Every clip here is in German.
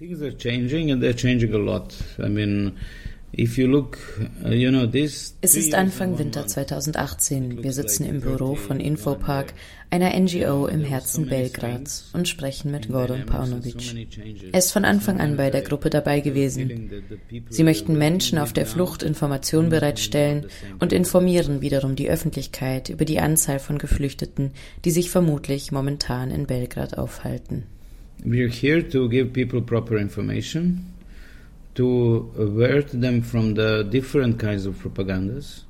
Things are changing and they're changing a lot. I mean, Uh, es ist Anfang Winter 2018. Wir sitzen im Büro von Infopark, einer NGO im Herzen Belgrads, und sprechen mit Gordon Paunovic. Er ist von Anfang an bei der Gruppe dabei gewesen. Sie möchten Menschen auf der Flucht Informationen bereitstellen und informieren wiederum die Öffentlichkeit über die Anzahl von Geflüchteten, die sich vermutlich momentan in Belgrad aufhalten. We're here to give people proper information to avert them from the different kinds of propagandas.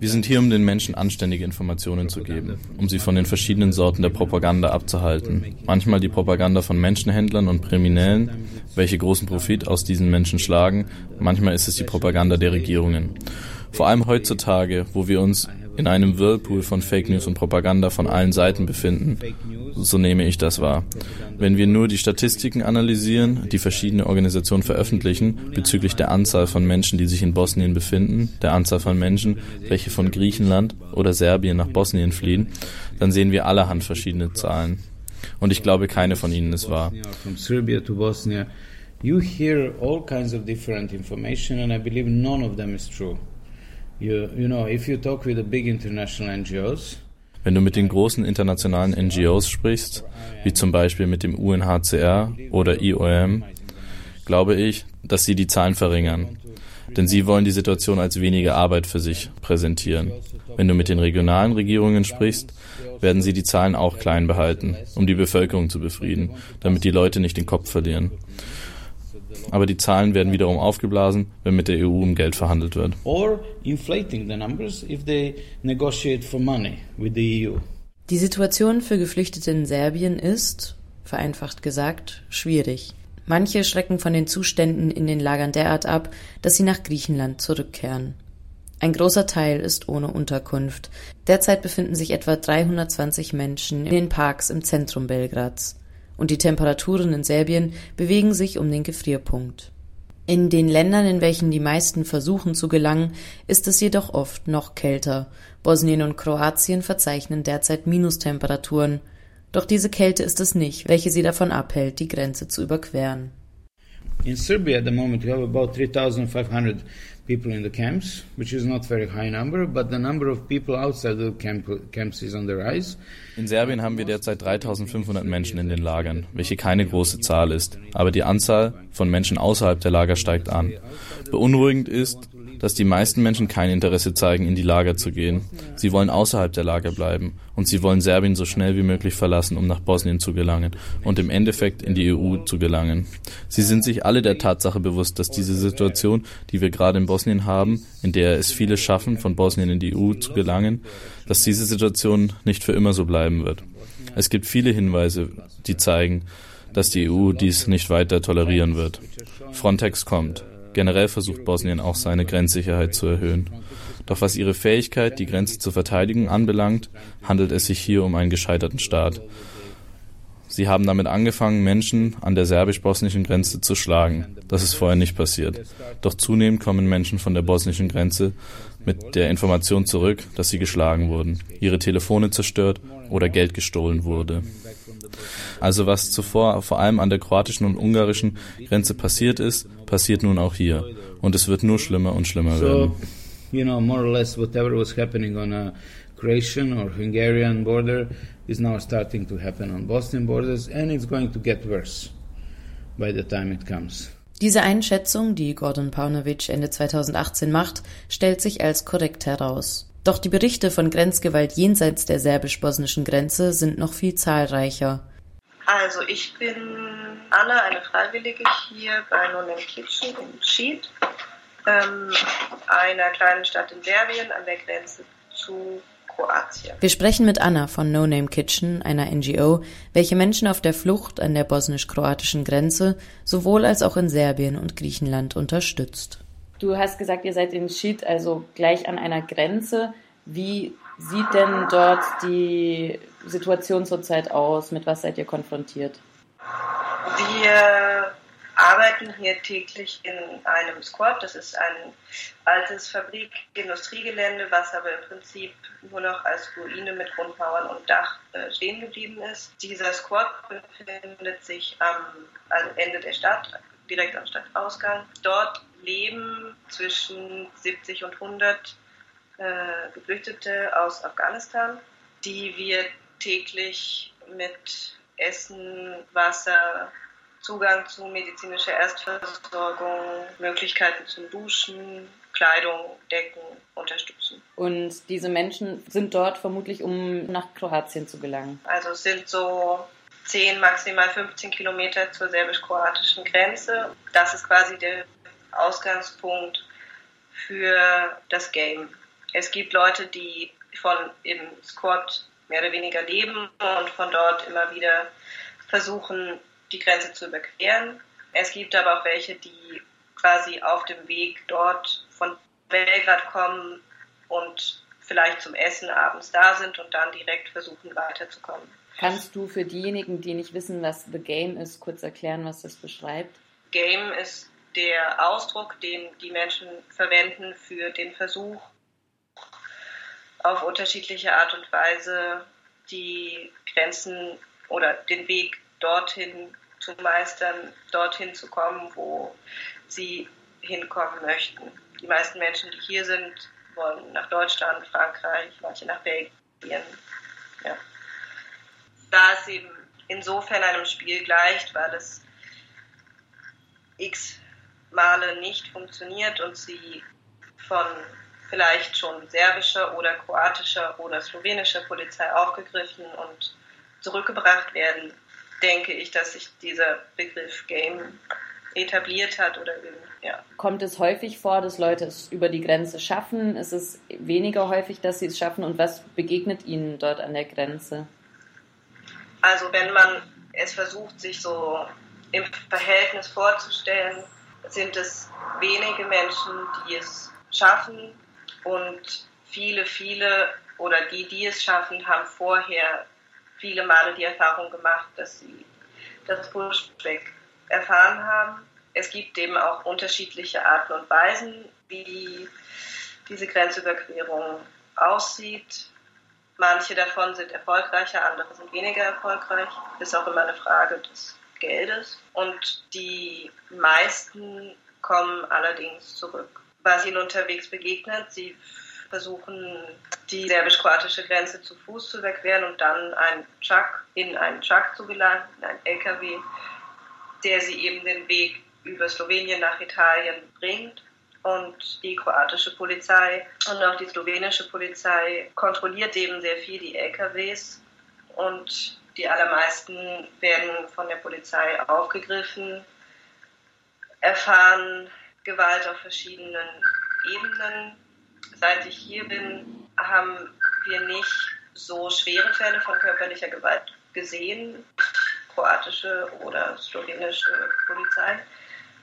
Wir sind hier, um den Menschen anständige Informationen zu geben, um sie von den verschiedenen Sorten der Propaganda abzuhalten. Manchmal die Propaganda von Menschenhändlern und Kriminellen, welche großen Profit aus diesen Menschen schlagen. Manchmal ist es die Propaganda der Regierungen. Vor allem heutzutage, wo wir uns in einem Whirlpool von Fake News und Propaganda von allen Seiten befinden. So nehme ich das wahr. Wenn wir nur die Statistiken analysieren, die verschiedene Organisationen veröffentlichen, bezüglich der Anzahl von Menschen, die sich in Bosnien befinden, der Anzahl von Menschen, welche von Griechenland oder Serbien nach Bosnien fliehen, dann sehen wir allerhand verschiedene Zahlen. Und ich glaube, keine von ihnen ist wahr. You hear all kinds of different information, and I believe none of them is true. You, you know, if you talk with the big international NGOs, wenn du mit den großen internationalen NGOs sprichst, wie zum Beispiel mit dem UNHCR oder IOM, glaube ich, dass sie die Zahlen verringern. Denn sie wollen die Situation als weniger Arbeit für sich präsentieren. Wenn du mit den regionalen Regierungen sprichst, werden sie die Zahlen auch klein behalten, um die Bevölkerung zu befrieden, damit die Leute nicht den Kopf verlieren aber die Zahlen werden wiederum aufgeblasen, wenn mit der EU um Geld verhandelt wird. Or inflating the numbers if they negotiate for money with the EU. Die Situation für Geflüchtete in Serbien ist, vereinfacht gesagt, schwierig. Manche schrecken von den Zuständen in den Lagern derart ab, dass sie nach Griechenland zurückkehren. Ein großer Teil ist ohne Unterkunft. Derzeit befinden sich etwa 320 Menschen in den Parks im Zentrum Belgrads und die Temperaturen in Serbien bewegen sich um den Gefrierpunkt. In den Ländern, in welchen die meisten versuchen zu gelangen, ist es jedoch oft noch kälter. Bosnien und Kroatien verzeichnen derzeit Minustemperaturen. Doch diese Kälte ist es nicht, welche sie davon abhält, die Grenze zu überqueren. In Serbia at the moment we have about 3500 people in the camps, which is not very high number, but the number of people outside the camp, camps is on the rise. In Serbien haben wir derzeit 3500 Menschen in den Lagern, welche keine große Zahl ist, aber die Anzahl von Menschen außerhalb der Lager steigt an. Beunruhigend ist, dass die meisten Menschen kein Interesse zeigen, in die Lager zu gehen. Sie wollen außerhalb der Lager bleiben und sie wollen Serbien so schnell wie möglich verlassen, um nach Bosnien zu gelangen und im Endeffekt in die EU zu gelangen. Sie sind sich alle der Tatsache bewusst, dass diese Situation, die wir gerade in Bosnien haben, in der es viele schaffen, von Bosnien in die EU zu gelangen, dass diese Situation nicht für immer so bleiben wird. Es gibt viele Hinweise, die zeigen, dass die EU dies nicht weiter tolerieren wird. Frontex kommt. Generell versucht Bosnien auch seine Grenzsicherheit zu erhöhen. Doch was ihre Fähigkeit, die Grenze zu verteidigen, anbelangt, handelt es sich hier um einen gescheiterten Staat. Sie haben damit angefangen, Menschen an der serbisch-bosnischen Grenze zu schlagen. Das ist vorher nicht passiert. Doch zunehmend kommen Menschen von der bosnischen Grenze mit der Information zurück, dass sie geschlagen wurden, ihre Telefone zerstört oder Geld gestohlen wurde. Also was zuvor vor allem an der kroatischen und ungarischen Grenze passiert ist, passiert nun auch hier. Und es wird nur schlimmer und schlimmer werden. You know, more or less whatever was happening on a Croatian or Hungarian border is now starting to happen on Bosnian borders and it's going to get worse by the time it comes. Diese Einschätzung, die Gordon Paunovic Ende 2018 macht, stellt sich als korrekt heraus. Doch die Berichte von Grenzgewalt jenseits der serbisch-bosnischen Grenze sind noch viel zahlreicher. Also ich bin Anna, eine Freiwillige hier bei No Name Kitchen in Schied, ähm, einer kleinen Stadt in Serbien an der Grenze zu Kroatien. Wir sprechen mit Anna von No Name Kitchen, einer NGO, welche Menschen auf der Flucht an der bosnisch-kroatischen Grenze sowohl als auch in Serbien und Griechenland unterstützt. Du hast gesagt, ihr seid in Schied, also gleich an einer Grenze. Wie sieht denn dort die Situation zurzeit aus? Mit was seid ihr konfrontiert? Wir arbeiten hier täglich in einem Squad. Das ist ein altes Fabrik-Industriegelände, was aber im Prinzip nur noch als Ruine mit Grundmauern und Dach äh, stehen geblieben ist. Dieser Squad befindet sich am, am Ende der Stadt, direkt am Stadtausgang. Dort leben zwischen 70 und 100 äh, Geflüchtete aus Afghanistan, die wir täglich mit Essen, Wasser, Zugang zu medizinischer Erstversorgung, Möglichkeiten zum Duschen, Kleidung, Decken unterstützen. Und diese Menschen sind dort vermutlich, um nach Kroatien zu gelangen. Also es sind so 10, maximal 15 Kilometer zur serbisch-kroatischen Grenze. Das ist quasi der Ausgangspunkt für das Game. Es gibt Leute, die von im Squad mehr oder weniger leben und von dort immer wieder versuchen, die Grenze zu überqueren. Es gibt aber auch welche, die quasi auf dem Weg dort von Belgrad kommen und vielleicht zum Essen abends da sind und dann direkt versuchen weiterzukommen. Kannst du für diejenigen, die nicht wissen, was The Game ist, kurz erklären, was das beschreibt? Game ist der Ausdruck, den die Menschen verwenden für den Versuch, auf unterschiedliche Art und Weise die Grenzen oder den Weg dorthin zu meistern, dorthin zu kommen, wo sie hinkommen möchten. Die meisten Menschen, die hier sind, wollen nach Deutschland, Frankreich, manche nach Belgien. Ja. Da es eben insofern einem Spiel gleicht, weil es x Male nicht funktioniert und sie von vielleicht schon serbischer oder kroatischer oder slowenischer Polizei aufgegriffen und zurückgebracht werden, denke ich, dass sich dieser Begriff Game etabliert hat oder ja. Kommt es häufig vor, dass Leute es über die Grenze schaffen? Ist es weniger häufig, dass sie es schaffen? Und was begegnet ihnen dort an der Grenze? Also wenn man es versucht, sich so im Verhältnis vorzustellen, sind es wenige Menschen, die es schaffen und viele, viele oder die, die es schaffen, haben vorher viele Male die Erfahrung gemacht, dass sie das Pushback erfahren haben. Es gibt eben auch unterschiedliche Arten und Weisen, wie diese Grenzüberquerung aussieht. Manche davon sind erfolgreicher, andere sind weniger erfolgreich. Ist auch immer eine Frage des Geldes. Und die meisten kommen allerdings zurück. Was ihnen unterwegs begegnet, sie versuchen, die serbisch-kroatische Grenze zu Fuß zu überqueren und dann einen Truck, in einen Truck zu gelangen, in einen LKW, der sie eben den Weg über Slowenien nach Italien bringt. Und die kroatische Polizei und auch die slowenische Polizei kontrolliert eben sehr viel die LKWs und die allermeisten werden von der Polizei aufgegriffen, erfahren Gewalt auf verschiedenen Ebenen. Seit ich hier bin, haben wir nicht so schwere Fälle von körperlicher Gewalt gesehen, kroatische oder slowenische Polizei.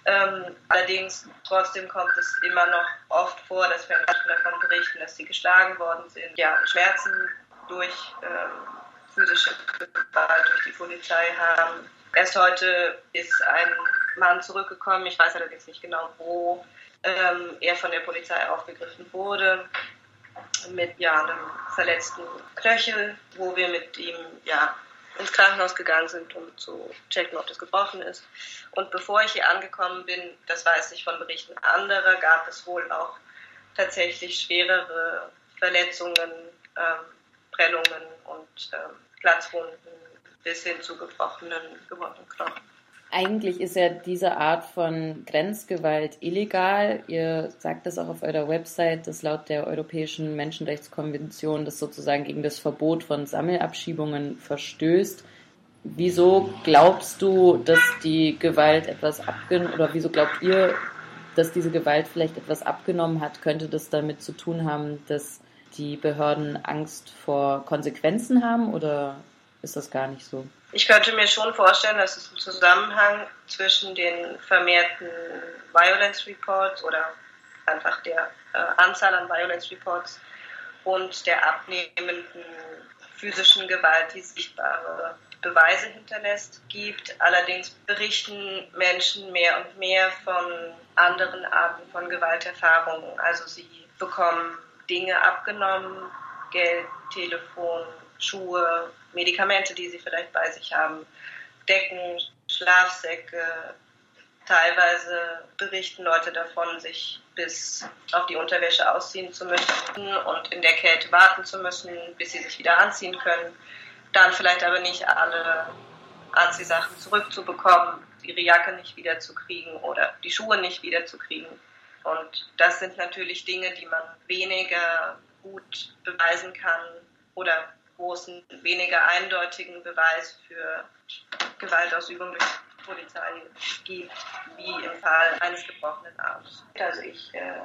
Ähm, allerdings trotzdem kommt es immer noch oft vor, dass wir davon berichten, dass sie geschlagen worden sind, ja, Schmerzen durch ähm, physische Gewalt durch die Polizei haben. Erst heute ist ein Mann zurückgekommen, ich weiß allerdings nicht genau wo, ähm, er von der Polizei aufgegriffen wurde mit ja, einem verletzten Knöchel, wo wir mit ihm ja, ins Krankenhaus gegangen sind, um zu checken, ob das gebrochen ist. Und bevor ich hier angekommen bin, das weiß ich von Berichten anderer, gab es wohl auch tatsächlich schwerere Verletzungen, ähm, Prellungen und ähm, Platzwunden bis hin zu gebrochenen, gebrochenen Knochen. Eigentlich ist ja diese Art von Grenzgewalt illegal. Ihr sagt das auch auf eurer Website, dass laut der Europäischen Menschenrechtskonvention das sozusagen gegen das Verbot von Sammelabschiebungen verstößt. Wieso glaubst du, dass die Gewalt etwas abgenommen oder wieso glaubt ihr, dass diese Gewalt vielleicht etwas abgenommen hat? Könnte das damit zu tun haben, dass die Behörden Angst vor Konsequenzen haben oder ist das gar nicht so? Ich könnte mir schon vorstellen, dass es einen Zusammenhang zwischen den vermehrten Violence Reports oder einfach der äh, Anzahl an Violence Reports und der abnehmenden physischen Gewalt, die sichtbare Beweise hinterlässt, gibt. Allerdings berichten Menschen mehr und mehr von anderen Arten von Gewalterfahrungen. Also sie bekommen Dinge abgenommen, Geld, Telefon, Schuhe, Medikamente, die sie vielleicht bei sich haben, Decken, Schlafsäcke. Teilweise berichten Leute davon, sich bis auf die Unterwäsche ausziehen zu müssen und in der Kälte warten zu müssen, bis sie sich wieder anziehen können. Dann vielleicht aber nicht alle Anziehsachen zurückzubekommen, ihre Jacke nicht wiederzukriegen oder die Schuhe nicht wiederzukriegen. Und das sind natürlich Dinge, die man weniger gut beweisen kann oder einen weniger eindeutigen Beweis für Gewaltausübung durch die Polizei gibt, wie im Fall eines gebrochenen Arms. Also ich äh,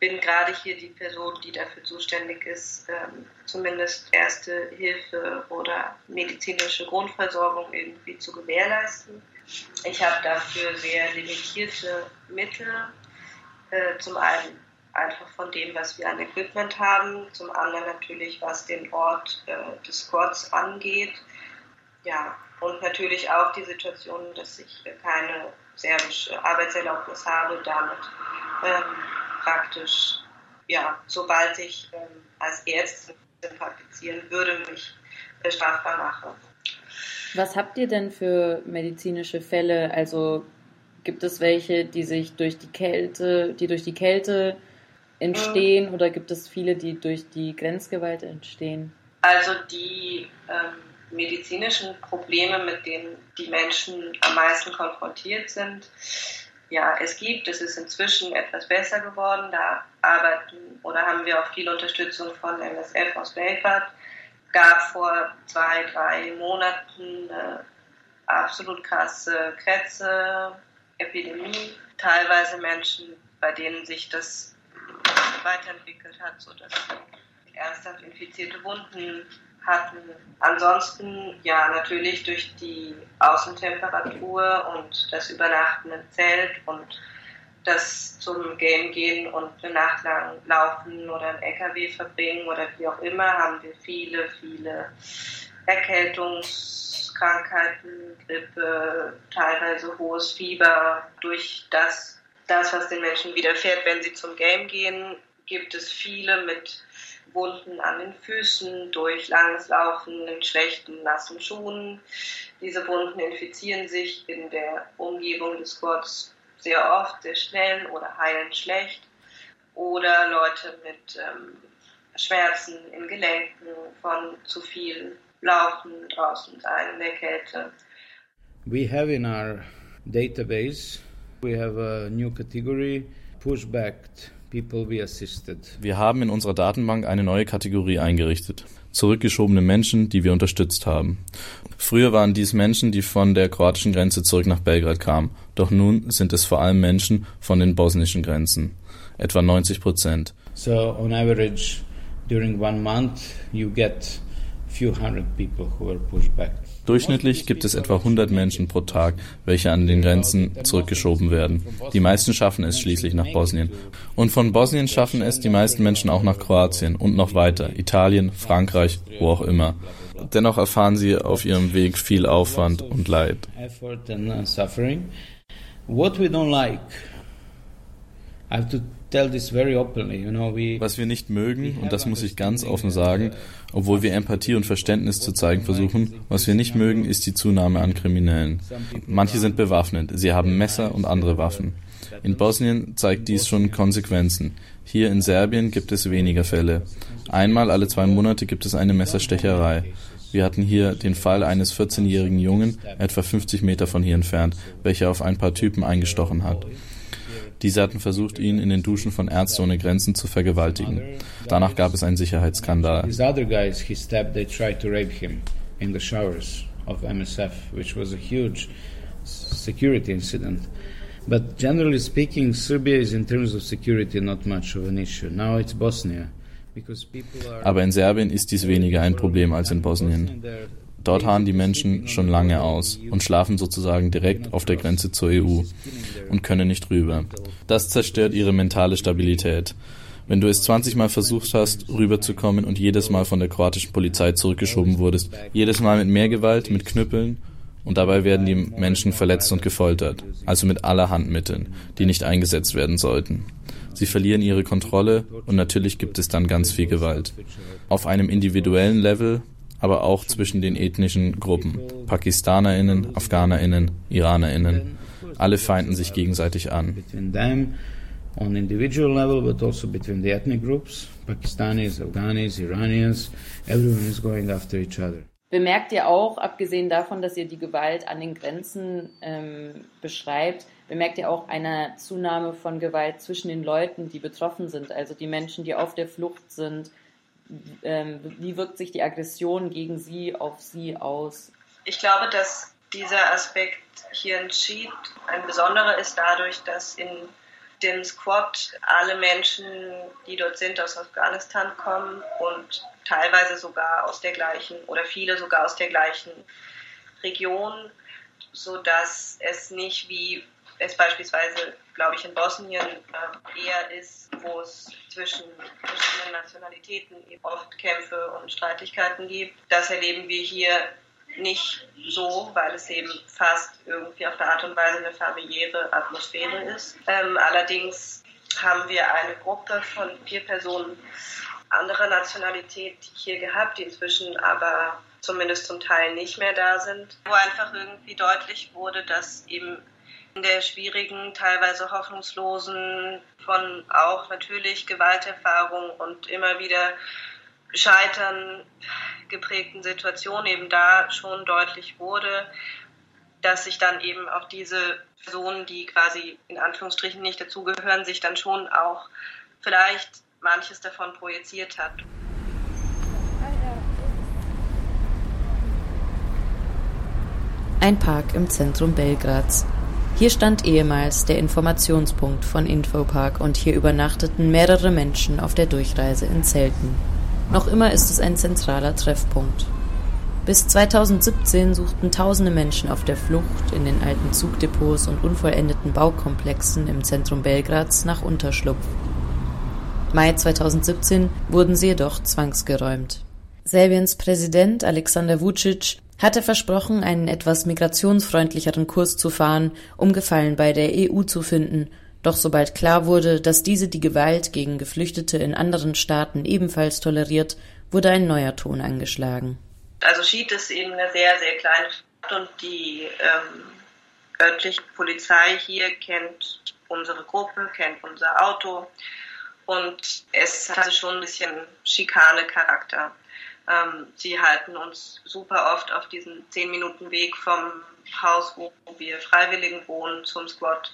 bin gerade hier die Person, die dafür zuständig ist, ähm, zumindest erste Hilfe oder medizinische Grundversorgung irgendwie zu gewährleisten. Ich habe dafür sehr limitierte Mittel. Äh, zum einen einfach von dem, was wir an Equipment haben, zum anderen natürlich, was den Ort äh, des Squads angeht. Ja, und natürlich auch die Situation, dass ich äh, keine serbische Arbeitserlaubnis habe, damit ähm, praktisch, ja, sobald ich ähm, als Ärztin praktizieren würde, mich äh, strafbar mache. Was habt ihr denn für medizinische Fälle? Also gibt es welche, die sich durch die Kälte, die durch die Kälte entstehen oder gibt es viele, die durch die Grenzgewalt entstehen? Also die ähm, medizinischen Probleme, mit denen die Menschen am meisten konfrontiert sind, ja, es gibt, es ist inzwischen etwas besser geworden. Da arbeiten oder haben wir auch viel Unterstützung von MSF aus Belgrad. Gab vor zwei, drei Monaten eine absolut krasse Krätze-Epidemie. Teilweise Menschen, bei denen sich das weiterentwickelt hat, sodass sie ernsthaft infizierte Wunden hatten. Ansonsten ja natürlich durch die Außentemperatur und das Übernachten im Zelt und das zum Game gehen und eine Nacht lang laufen oder ein LKW verbringen oder wie auch immer, haben wir viele, viele Erkältungskrankheiten, Grippe, teilweise hohes Fieber durch das, das, was den Menschen widerfährt, wenn sie zum Game gehen, gibt es viele mit Wunden an den Füßen durch langes Laufen in schlechten, nassen Schuhen. Diese Wunden infizieren sich in der Umgebung des Squats sehr oft, sehr schnell oder heilen schlecht. Oder Leute mit ähm, Schmerzen in Gelenken von zu viel Laufen draußen sein in der Kälte. We have in our database, we have a new category, pushback wir haben in unserer Datenbank eine neue Kategorie eingerichtet. Zurückgeschobene Menschen, die wir unterstützt haben. Früher waren dies Menschen, die von der kroatischen Grenze zurück nach Belgrad kamen. Doch nun sind es vor allem Menschen von den bosnischen Grenzen. Etwa 90 Prozent. So on average, during one month, you get Durchschnittlich gibt es etwa 100 Menschen pro Tag, welche an den Grenzen zurückgeschoben werden. Die meisten schaffen es schließlich nach Bosnien. Und von Bosnien schaffen es die meisten Menschen auch nach Kroatien und noch weiter, Italien, Frankreich, wo auch immer. Dennoch erfahren sie auf ihrem Weg viel Aufwand und Leid. What we don't like, I have to was wir nicht mögen, und das muss ich ganz offen sagen, obwohl wir Empathie und Verständnis zu zeigen versuchen, was wir nicht mögen, ist die Zunahme an Kriminellen. Manche sind bewaffnet, sie haben Messer und andere Waffen. In Bosnien zeigt dies schon Konsequenzen. Hier in Serbien gibt es weniger Fälle. Einmal alle zwei Monate gibt es eine Messerstecherei. Wir hatten hier den Fall eines 14-jährigen Jungen, etwa 50 Meter von hier entfernt, welcher auf ein paar Typen eingestochen hat. Diese hatten versucht, ihn in den Duschen von Ärzte ohne Grenzen zu vergewaltigen. Danach gab es einen Sicherheitsskandal. in the showers of MSF, which was a huge security incident. But generally speaking, Serbia is in terms of security not much of an issue. Now it's Bosnia. Aber in Serbien ist dies weniger ein Problem als in Bosnien. Dort harren die Menschen schon lange aus und schlafen sozusagen direkt auf der Grenze zur EU und können nicht rüber. Das zerstört ihre mentale Stabilität. Wenn du es 20 Mal versucht hast, rüberzukommen und jedes Mal von der kroatischen Polizei zurückgeschoben wurdest, jedes Mal mit mehr Gewalt, mit Knüppeln, und dabei werden die Menschen verletzt und gefoltert, also mit allerhand Mitteln, die nicht eingesetzt werden sollten. Sie verlieren ihre Kontrolle und natürlich gibt es dann ganz viel Gewalt. Auf einem individuellen Level, aber auch zwischen den ethnischen Gruppen. PakistanerInnen, AfghanerInnen, IranerInnen. Alle feinden sich gegenseitig an. on individual level, but also between the ethnic groups, Pakistanis, Afghanis, Iranians, everyone is going after each other. Bemerkt ihr auch, abgesehen davon, dass ihr die Gewalt an den Grenzen ähm, beschreibt, bemerkt ihr auch eine Zunahme von Gewalt zwischen den Leuten, die betroffen sind, also die Menschen, die auf der Flucht sind? Ähm, wie wirkt sich die Aggression gegen sie auf sie aus? Ich glaube, dass dieser Aspekt hier Sheet ein besonderer ist, dadurch, dass in dem Squad alle Menschen, die dort sind, aus Afghanistan kommen und teilweise sogar aus der gleichen oder viele sogar aus der gleichen Region, sodass es nicht wie es beispielsweise, glaube ich, in Bosnien äh, eher ist, wo es zwischen verschiedenen Nationalitäten oft Kämpfe und Streitigkeiten gibt. Das erleben wir hier nicht so, weil es eben fast irgendwie auf eine Art und Weise eine familiäre Atmosphäre ist. Ähm, allerdings haben wir eine Gruppe von vier Personen anderer Nationalität hier gehabt, die inzwischen aber zumindest zum Teil nicht mehr da sind, wo einfach irgendwie deutlich wurde, dass eben in der schwierigen, teilweise hoffnungslosen, von auch natürlich Gewalterfahrung und immer wieder Scheitern geprägten Situation eben da schon deutlich wurde, dass sich dann eben auch diese Personen, die quasi in Anführungsstrichen nicht dazugehören, sich dann schon auch vielleicht manches davon projiziert hat. Ein Park im Zentrum Belgrads. Hier stand ehemals der Informationspunkt von Infopark und hier übernachteten mehrere Menschen auf der Durchreise in Zelten. Noch immer ist es ein zentraler Treffpunkt. Bis 2017 suchten tausende Menschen auf der Flucht in den alten Zugdepots und unvollendeten Baukomplexen im Zentrum Belgrads nach Unterschlupf. Mai 2017 wurden sie jedoch zwangsgeräumt. Serbiens Präsident Alexander Vucic hatte versprochen, einen etwas migrationsfreundlicheren Kurs zu fahren, um Gefallen bei der EU zu finden doch sobald klar wurde, dass diese die Gewalt gegen Geflüchtete in anderen Staaten ebenfalls toleriert, wurde ein neuer Ton angeschlagen. Also Schied ist eben eine sehr, sehr kleine Stadt und die ähm, örtliche Polizei hier kennt unsere Gruppe, kennt unser Auto und es hatte schon ein bisschen Schikane-Charakter. Ähm, sie halten uns super oft auf diesen 10 Minuten Weg vom Haus, wo wir Freiwilligen wohnen, zum Squad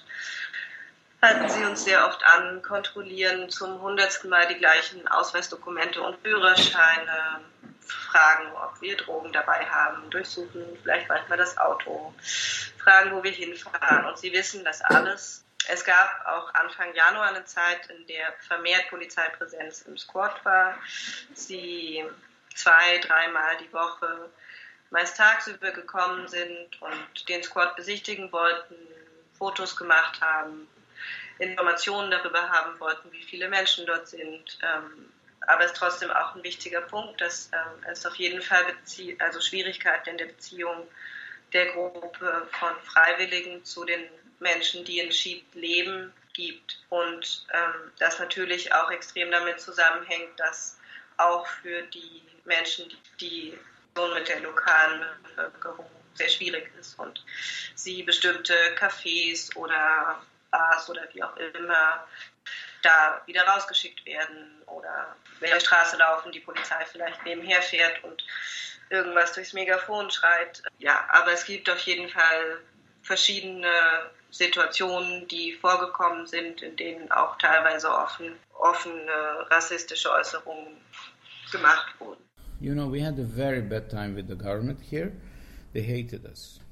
halten sie uns sehr oft an, kontrollieren zum hundertsten Mal die gleichen Ausweisdokumente und Führerscheine, fragen, ob wir Drogen dabei haben, durchsuchen vielleicht manchmal das Auto, fragen, wo wir hinfahren. Und sie wissen das alles. Es gab auch Anfang Januar eine Zeit, in der vermehrt Polizeipräsenz im Squad war. Sie zwei, dreimal die Woche meist tagsüber gekommen sind und den Squad besichtigen wollten, Fotos gemacht haben, Informationen darüber haben wollten, wie viele Menschen dort sind. Ähm, aber es ist trotzdem auch ein wichtiger Punkt, dass ähm, es auf jeden Fall Bezie also Schwierigkeiten in der Beziehung der Gruppe von Freiwilligen zu den Menschen, die in Schied leben, gibt. Und ähm, das natürlich auch extrem damit zusammenhängt, dass auch für die Menschen, die mit der lokalen Bevölkerung sehr schwierig ist und sie bestimmte Cafés oder Bars oder wie auch immer da wieder rausgeschickt werden oder wenn der Straße laufen, die Polizei vielleicht nebenher fährt und irgendwas durchs Megafon schreit. Ja, aber es gibt auf jeden Fall verschiedene Situationen, die vorgekommen sind, in denen auch teilweise offen, offene rassistische Äußerungen gemacht wurden.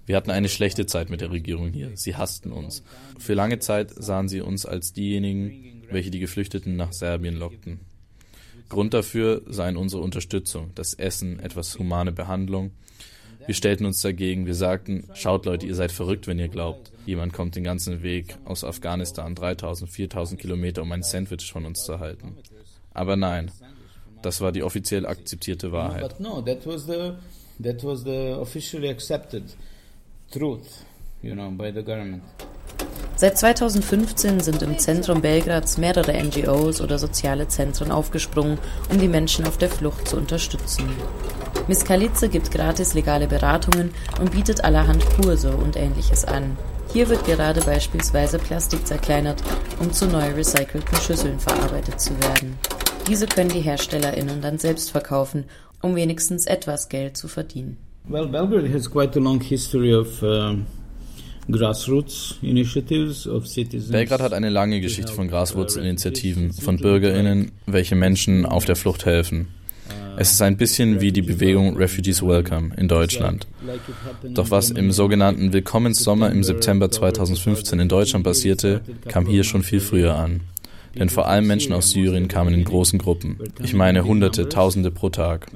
Wir hatten eine schlechte Zeit mit der Regierung hier. Sie hassten uns. Für lange Zeit sahen sie uns als diejenigen, welche die Geflüchteten nach Serbien lockten. Grund dafür seien unsere Unterstützung, das Essen, etwas humane Behandlung. Wir stellten uns dagegen. Wir sagten, schaut Leute, ihr seid verrückt, wenn ihr glaubt. Jemand kommt den ganzen Weg aus Afghanistan, 3000, 4000 Kilometer, um ein Sandwich von uns zu halten. Aber nein, das war die offiziell akzeptierte Wahrheit. But no, that was the that was the officially accepted truth, you know, by the government. Seit 2015 sind im Zentrum Belgrads mehrere NGOs oder soziale Zentren aufgesprungen, um die Menschen auf der Flucht zu unterstützen. Miss Kalitze gibt gratis legale Beratungen und bietet allerhand Kurse und ähnliches an. Hier wird gerade beispielsweise Plastik zerkleinert, um zu neu recycelten Schüsseln verarbeitet zu werden. Diese können die HerstellerInnen dann selbst verkaufen, um wenigstens etwas Geld zu verdienen. Well, Belgrade has quite a long history of uh, grassroots initiatives of citizens. Belgrad hat eine lange Geschichte von Graswurzelinitiativen, von BürgerInnen, welche Menschen auf der Flucht helfen. Es ist ein bisschen wie die Bewegung Refugees Welcome in Deutschland. Doch was im sogenannten Willkommenssommer im September 2015 in Deutschland passierte, kam hier schon viel früher an. Denn vor allem Menschen aus Syrien kamen in großen Gruppen. Ich meine Hunderte, Tausende pro Tag.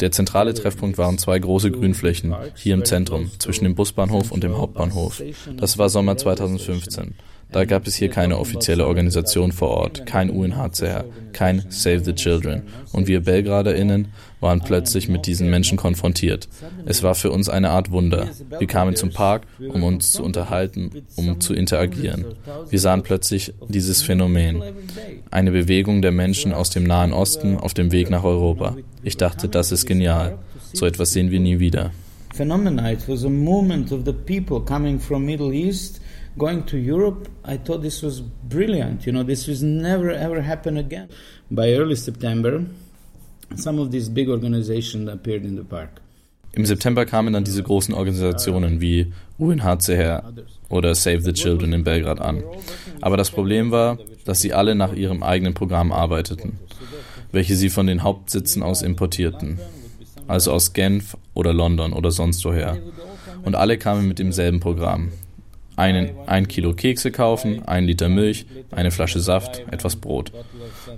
Der zentrale Treffpunkt waren zwei große Grünflächen hier im Zentrum, zwischen dem Busbahnhof und dem Hauptbahnhof. Das war Sommer 2015. Da gab es hier keine offizielle Organisation vor Ort, kein UNHCR, kein Save the Children. Und wir BelgraderInnen waren plötzlich mit diesen Menschen konfrontiert. Es war für uns eine Art Wunder. Wir kamen zum Park, um uns zu unterhalten, um zu interagieren. Wir sahen plötzlich dieses Phänomen. Eine Bewegung der Menschen aus dem Nahen Osten auf dem Weg nach Europa. Ich dachte, das ist genial. So etwas sehen wir nie wieder. phenomena. It was a movement of the people coming from Middle East going to Europe. I thought this was brilliant. You know, this was never ever happen again. By early September, some of these big organizations appeared in the park. Im September kamen dann diese großen Organisationen wie UNHCR oder Save the Children in Belgrad an. Aber das Problem war, dass sie alle nach ihrem eigenen Programm arbeiteten, welche sie von den Hauptsitzen aus importierten, also aus Genf oder London oder sonst woher. Und alle kamen mit demselben Programm. Einen, ein Kilo Kekse kaufen, ein Liter Milch, eine Flasche Saft, etwas Brot.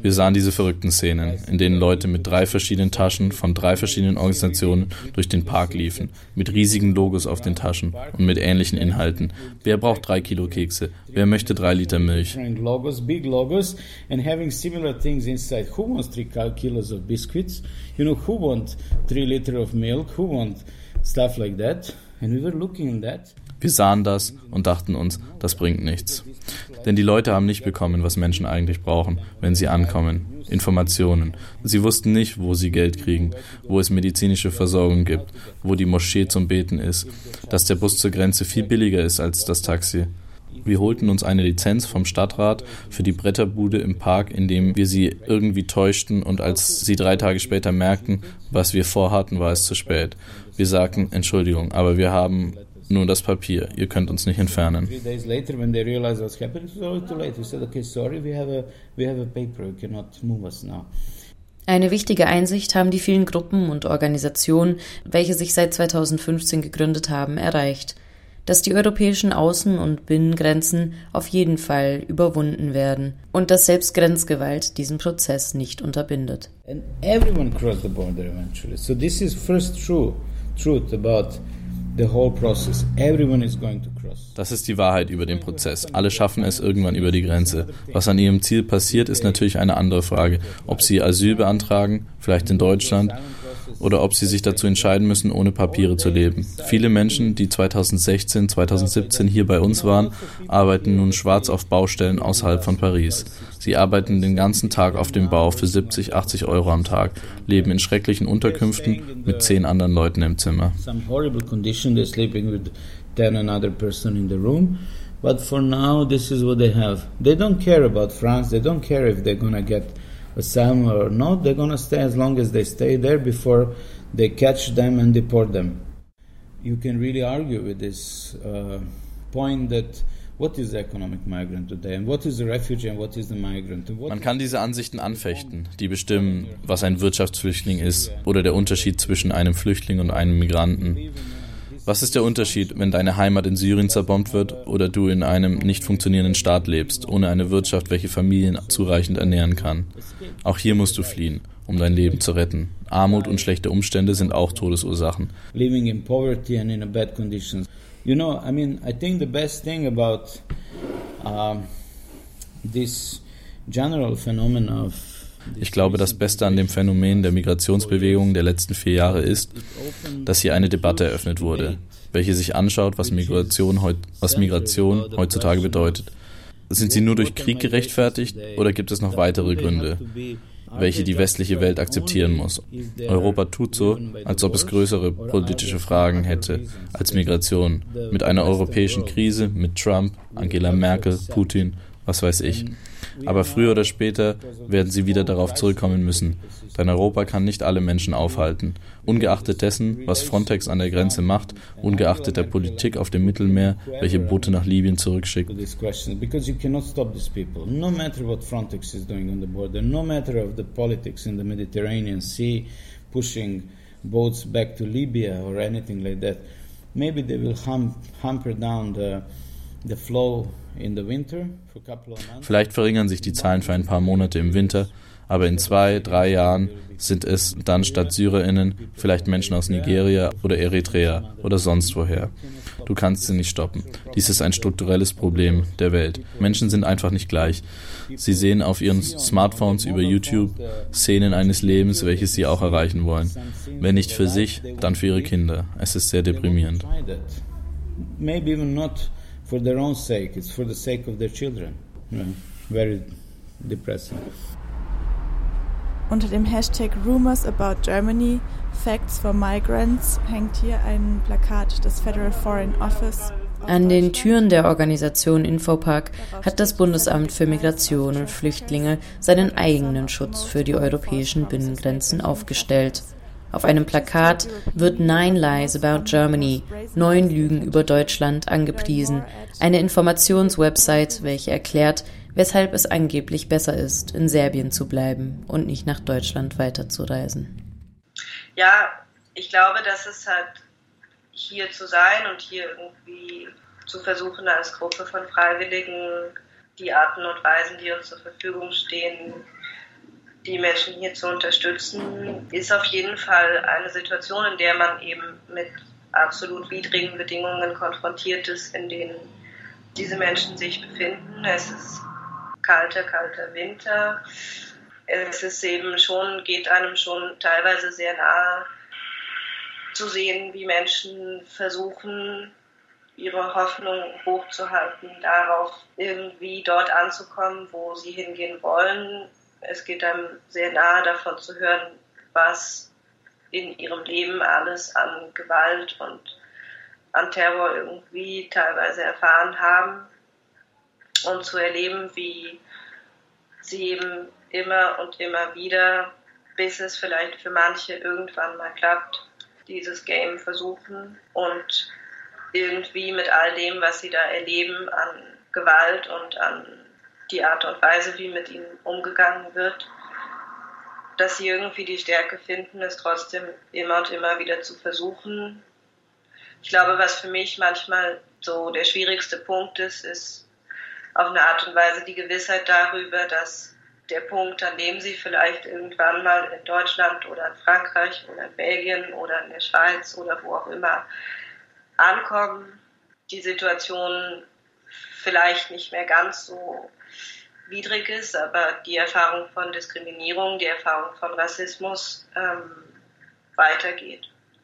Wir sahen diese verrückten Szenen, in denen Leute mit drei verschiedenen Taschen von drei verschiedenen Organisationen durch den Park liefen, mit riesigen Logos auf den Taschen und mit ähnlichen Inhalten. Wer braucht drei Kilo Kekse? Wer möchte drei Liter Milch? Logos, big logos, and having similar things inside. Who wants three kil- kilos of biscuits? You know, who wants three liter of milk? Who wants stuff like that? And we were looking at that. Wir sahen das und dachten uns, das bringt nichts. Denn die Leute haben nicht bekommen, was Menschen eigentlich brauchen, wenn sie ankommen. Informationen. Sie wussten nicht, wo sie Geld kriegen, wo es medizinische Versorgung gibt, wo die Moschee zum Beten ist, dass der Bus zur Grenze viel billiger ist als das Taxi. Wir holten uns eine Lizenz vom Stadtrat für die Bretterbude im Park, indem wir sie irgendwie täuschten und als sie drei Tage später merkten, was wir vorhatten, war es zu spät. Wir sagten, Entschuldigung, aber wir haben nur das Papier, ihr könnt uns nicht entfernen. Eine wichtige Einsicht haben die vielen Gruppen und Organisationen, welche sich seit 2015 gegründet haben, erreicht, dass die europäischen Außen- und Binnengrenzen auf jeden Fall überwunden werden und dass selbst Grenzgewalt diesen Prozess nicht unterbindet. And everyone crossed the border eventually. So this is first true truth about the whole process. Everyone is going to cross. Das ist die Wahrheit über den Prozess. Alle schaffen es irgendwann über die Grenze. Was an ihrem Ziel passiert, ist natürlich eine andere Frage. Ob sie Asyl beantragen, vielleicht in Deutschland, oder ob sie sich dazu entscheiden müssen, ohne Papiere zu leben. Viele Menschen, die 2016, 2017 hier bei uns waren, arbeiten nun schwarz auf Baustellen außerhalb von Paris. Sie arbeiten den ganzen Tag auf dem Bau für 70, 80 Euro am Tag, leben in schrecklichen Unterkünften mit zehn anderen Leuten im Zimmer. But for now, this is what they have. They don't care about France. They don't care if they're gonna get asylum or not. They're gonna stay as long as they stay there before they catch them and deport them. You can really argue with this uh, point that what is the economic migrant today, and what is the refugee, and what is the migrant, and what Man kann diese Ansichten anfechten, die bestimmen, was ein Wirtschaftsflüchtling ist oder der Unterschied zwischen einem Flüchtling und einem Migranten. Was ist der Unterschied, wenn deine Heimat in Syrien zerbombt wird oder du in einem nicht funktionierenden Staat lebst, ohne eine Wirtschaft, welche Familien zureichend ernähren kann? Auch hier musst du fliehen, um dein Leben zu retten. Armut und schlechte Umstände sind auch Todesursachen. Living in poverty and in bad conditions. You know, I mean, I think the best thing about uh, this general phenomenon of ich glaube, das Beste an dem Phänomen der Migrationsbewegung der letzten vier Jahre ist, dass hier eine Debatte eröffnet wurde, welche sich anschaut, was Migration, was Migration heutzutage bedeutet. Sind sie nur durch Krieg gerechtfertigt oder gibt es noch weitere Gründe, welche die westliche Welt akzeptieren muss? Europa tut so, als ob es größere politische Fragen hätte als Migration, mit einer europäischen Krise, mit Trump, Angela Merkel, Putin, was weiß ich. Aber früher oder später werden sie wieder darauf zurückkommen müssen, denn Europa kann nicht alle Menschen aufhalten. Ungeachtet dessen, was Frontex an der Grenze macht, ungeachtet der Politik auf dem Mittelmeer, welche Boote nach Libyen zurückschickt. No matter what Frontex is doing on the border, no matter of the politics in the Mediterranean Sea, pushing boats back to Libya or anything like that, maybe they will hamper down the, Vielleicht verringern sich die Zahlen für ein paar Monate im Winter, aber in zwei, drei Jahren sind es dann statt SyrerInnen vielleicht Menschen aus Nigeria oder Eritrea oder sonst woher. Du kannst sie nicht stoppen. Dies ist ein strukturelles Problem der Welt. Menschen sind einfach nicht gleich. Sie sehen auf ihren Smartphones über YouTube Szenen eines Lebens, welches sie auch erreichen wollen. Wenn nicht für sich, dann für ihre Kinder. Es ist sehr deprimierend. Maybe even not for their own sake, it's for the sake of their children. Yeah, very depressing. Unter dem Hashtag Rumors About Germany, Facts for Migrants hängt hier ein Plakat des Federal Foreign Office. An den Türen der Organisation Infopack hat das Bundesamt für Migration und Flüchtlinge seinen eigenen Schutz für die europäischen Binnengrenzen aufgestellt. Auf einem Plakat wird Nine Lies About Germany, neun Lügen über Deutschland angepriesen, eine Informationswebsite, welche erklärt, weshalb es angeblich besser ist, in Serbien zu bleiben und nicht nach Deutschland weiterzureisen. Ja, ich glaube, dass es halt hier zu sein und hier irgendwie zu versuchen, als Gruppe von Freiwilligen die Arten und Weisen, die uns zur Verfügung stehen, die Menschen hier zu unterstützen, ist auf jeden Fall eine Situation, in der man eben mit absolut widrigen Bedingungen konfrontiert ist, in denen diese Menschen sich befinden. Es ist kalter, kalter Winter. Es ist eben schon, geht einem schon teilweise sehr nahe zu sehen, wie Menschen versuchen, ihre Hoffnung hochzuhalten, darauf irgendwie dort anzukommen, wo sie hingehen wollen, es geht einem sehr nahe davon zu hören, was in ihrem Leben alles an Gewalt und an Terror irgendwie teilweise erfahren haben und zu erleben, wie sie eben immer und immer wieder, bis es vielleicht für manche irgendwann mal klappt, dieses Game versuchen und irgendwie mit all dem, was sie da erleben an Gewalt und an die Art und Weise, wie mit ihnen umgegangen wird, dass sie irgendwie die Stärke finden, es trotzdem immer und immer wieder zu versuchen. Ich glaube, was für mich manchmal so der schwierigste Punkt ist, ist auf eine Art und Weise die Gewissheit darüber, dass der Punkt, an dem sie vielleicht irgendwann mal in Deutschland oder in Frankreich oder in Belgien oder in der Schweiz oder wo auch immer ankommen, die Situation vielleicht nicht mehr ganz so widrig ist, aber die Erfahrung von Diskriminierung, die Erfahrung von Rassismus ähm, weitergeht.